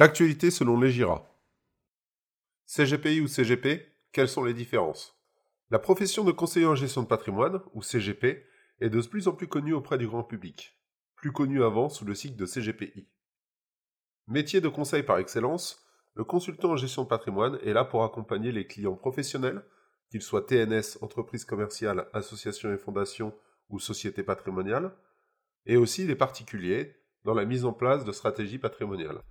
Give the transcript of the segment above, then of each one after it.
L'actualité selon les GIRA. CGPI ou CGP, quelles sont les différences? La profession de conseiller en gestion de patrimoine, ou CGP, est de plus en plus connue auprès du grand public, plus connue avant sous le cycle de CGPI. Métier de conseil par excellence, le consultant en gestion de patrimoine est là pour accompagner les clients professionnels, qu'ils soient TNS, entreprises commerciales, associations et fondations ou sociétés patrimoniales, et aussi les particuliers dans la mise en place de stratégies patrimoniales.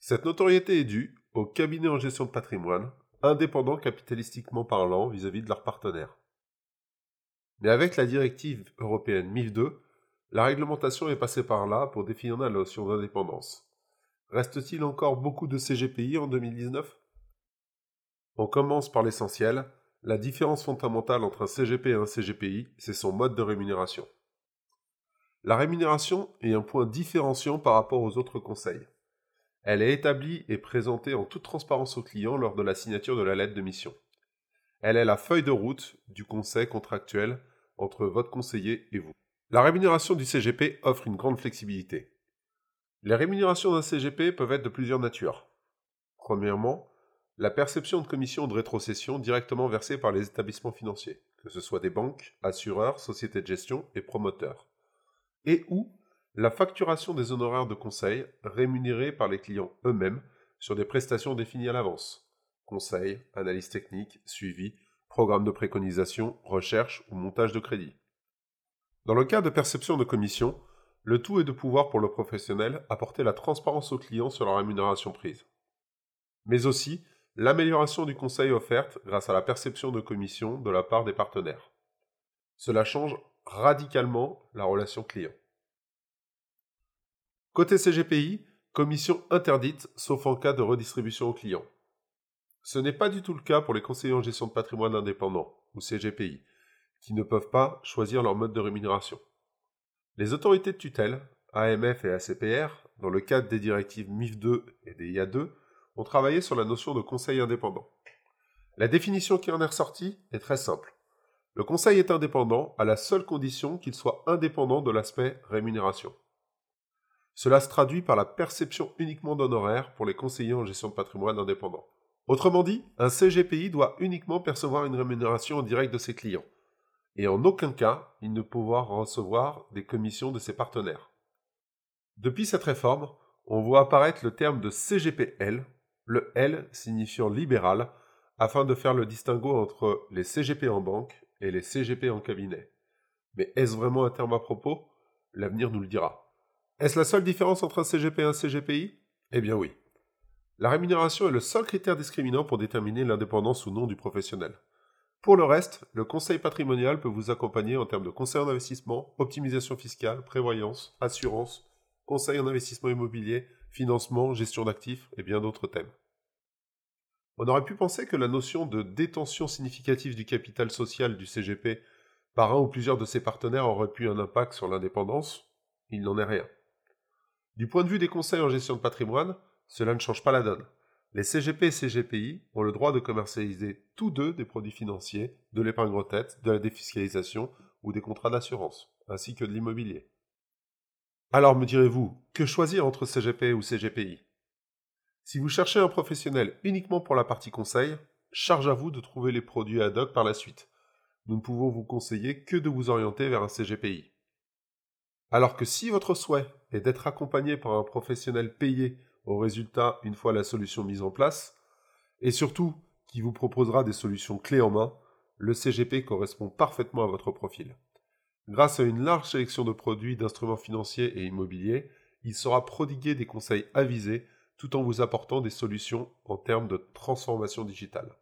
Cette notoriété est due aux cabinets en gestion de patrimoine, indépendants capitalistiquement parlant vis-à-vis de leurs partenaires. Mais avec la directive européenne MIF 2, la réglementation est passée par là pour définir la notion d'indépendance. Reste-t-il encore beaucoup de CGPI en 2019 On commence par l'essentiel. La différence fondamentale entre un CGP et un CGPI, c'est son mode de rémunération. La rémunération est un point différenciant par rapport aux autres conseils. Elle est établie et présentée en toute transparence au client lors de la signature de la lettre de mission. Elle est la feuille de route du conseil contractuel entre votre conseiller et vous. La rémunération du CGP offre une grande flexibilité. Les rémunérations d'un CGP peuvent être de plusieurs natures. Premièrement, la perception de commissions de rétrocession directement versées par les établissements financiers, que ce soit des banques, assureurs, sociétés de gestion et promoteurs. Et ou la facturation des honoraires de conseil rémunérés par les clients eux-mêmes sur des prestations définies à l'avance. Conseil, analyse technique, suivi, programme de préconisation, recherche ou montage de crédit. Dans le cas de perception de commission, le tout est de pouvoir pour le professionnel apporter la transparence au client sur la rémunération prise. Mais aussi l'amélioration du conseil offerte grâce à la perception de commission de la part des partenaires. Cela change radicalement la relation client. Côté CGPI, commission interdite sauf en cas de redistribution au client. Ce n'est pas du tout le cas pour les conseillers en gestion de patrimoine indépendant, ou CGPI, qui ne peuvent pas choisir leur mode de rémunération. Les autorités de tutelle, AMF et ACPR, dans le cadre des directives MIF 2 et des IA 2, ont travaillé sur la notion de conseil indépendant. La définition qui en est ressortie est très simple. Le conseil est indépendant à la seule condition qu'il soit indépendant de l'aspect rémunération. Cela se traduit par la perception uniquement d'honoraires pour les conseillers en gestion de patrimoine indépendant. Autrement dit, un CGPI doit uniquement percevoir une rémunération en direct de ses clients, et en aucun cas il ne pouvoir recevoir des commissions de ses partenaires. Depuis cette réforme, on voit apparaître le terme de CGPL, le L signifiant libéral, afin de faire le distinguo entre les CGP en banque et les CGP en cabinet. Mais est-ce vraiment un terme à propos? L'avenir nous le dira. Est-ce la seule différence entre un CGP et un CGPI Eh bien oui. La rémunération est le seul critère discriminant pour déterminer l'indépendance ou non du professionnel. Pour le reste, le conseil patrimonial peut vous accompagner en termes de conseil en investissement, optimisation fiscale, prévoyance, assurance, conseil en investissement immobilier, financement, gestion d'actifs et bien d'autres thèmes. On aurait pu penser que la notion de détention significative du capital social du CGP par un ou plusieurs de ses partenaires aurait pu un impact sur l'indépendance. Il n'en est rien. Du point de vue des conseils en gestion de patrimoine, cela ne change pas la donne. Les CGP et CGPI ont le droit de commercialiser tous deux des produits financiers, de l'épargne retraite, de la défiscalisation ou des contrats d'assurance, ainsi que de l'immobilier. Alors me direz-vous, que choisir entre CGP ou CGPI Si vous cherchez un professionnel uniquement pour la partie conseil, charge à vous de trouver les produits ad hoc par la suite. Nous ne pouvons vous conseiller que de vous orienter vers un CGPI. Alors que si votre souhait est d'être accompagné par un professionnel payé au résultat une fois la solution mise en place, et surtout qui vous proposera des solutions clés en main, le CGP correspond parfaitement à votre profil. Grâce à une large sélection de produits, d'instruments financiers et immobiliers, il saura prodiguer des conseils avisés tout en vous apportant des solutions en termes de transformation digitale.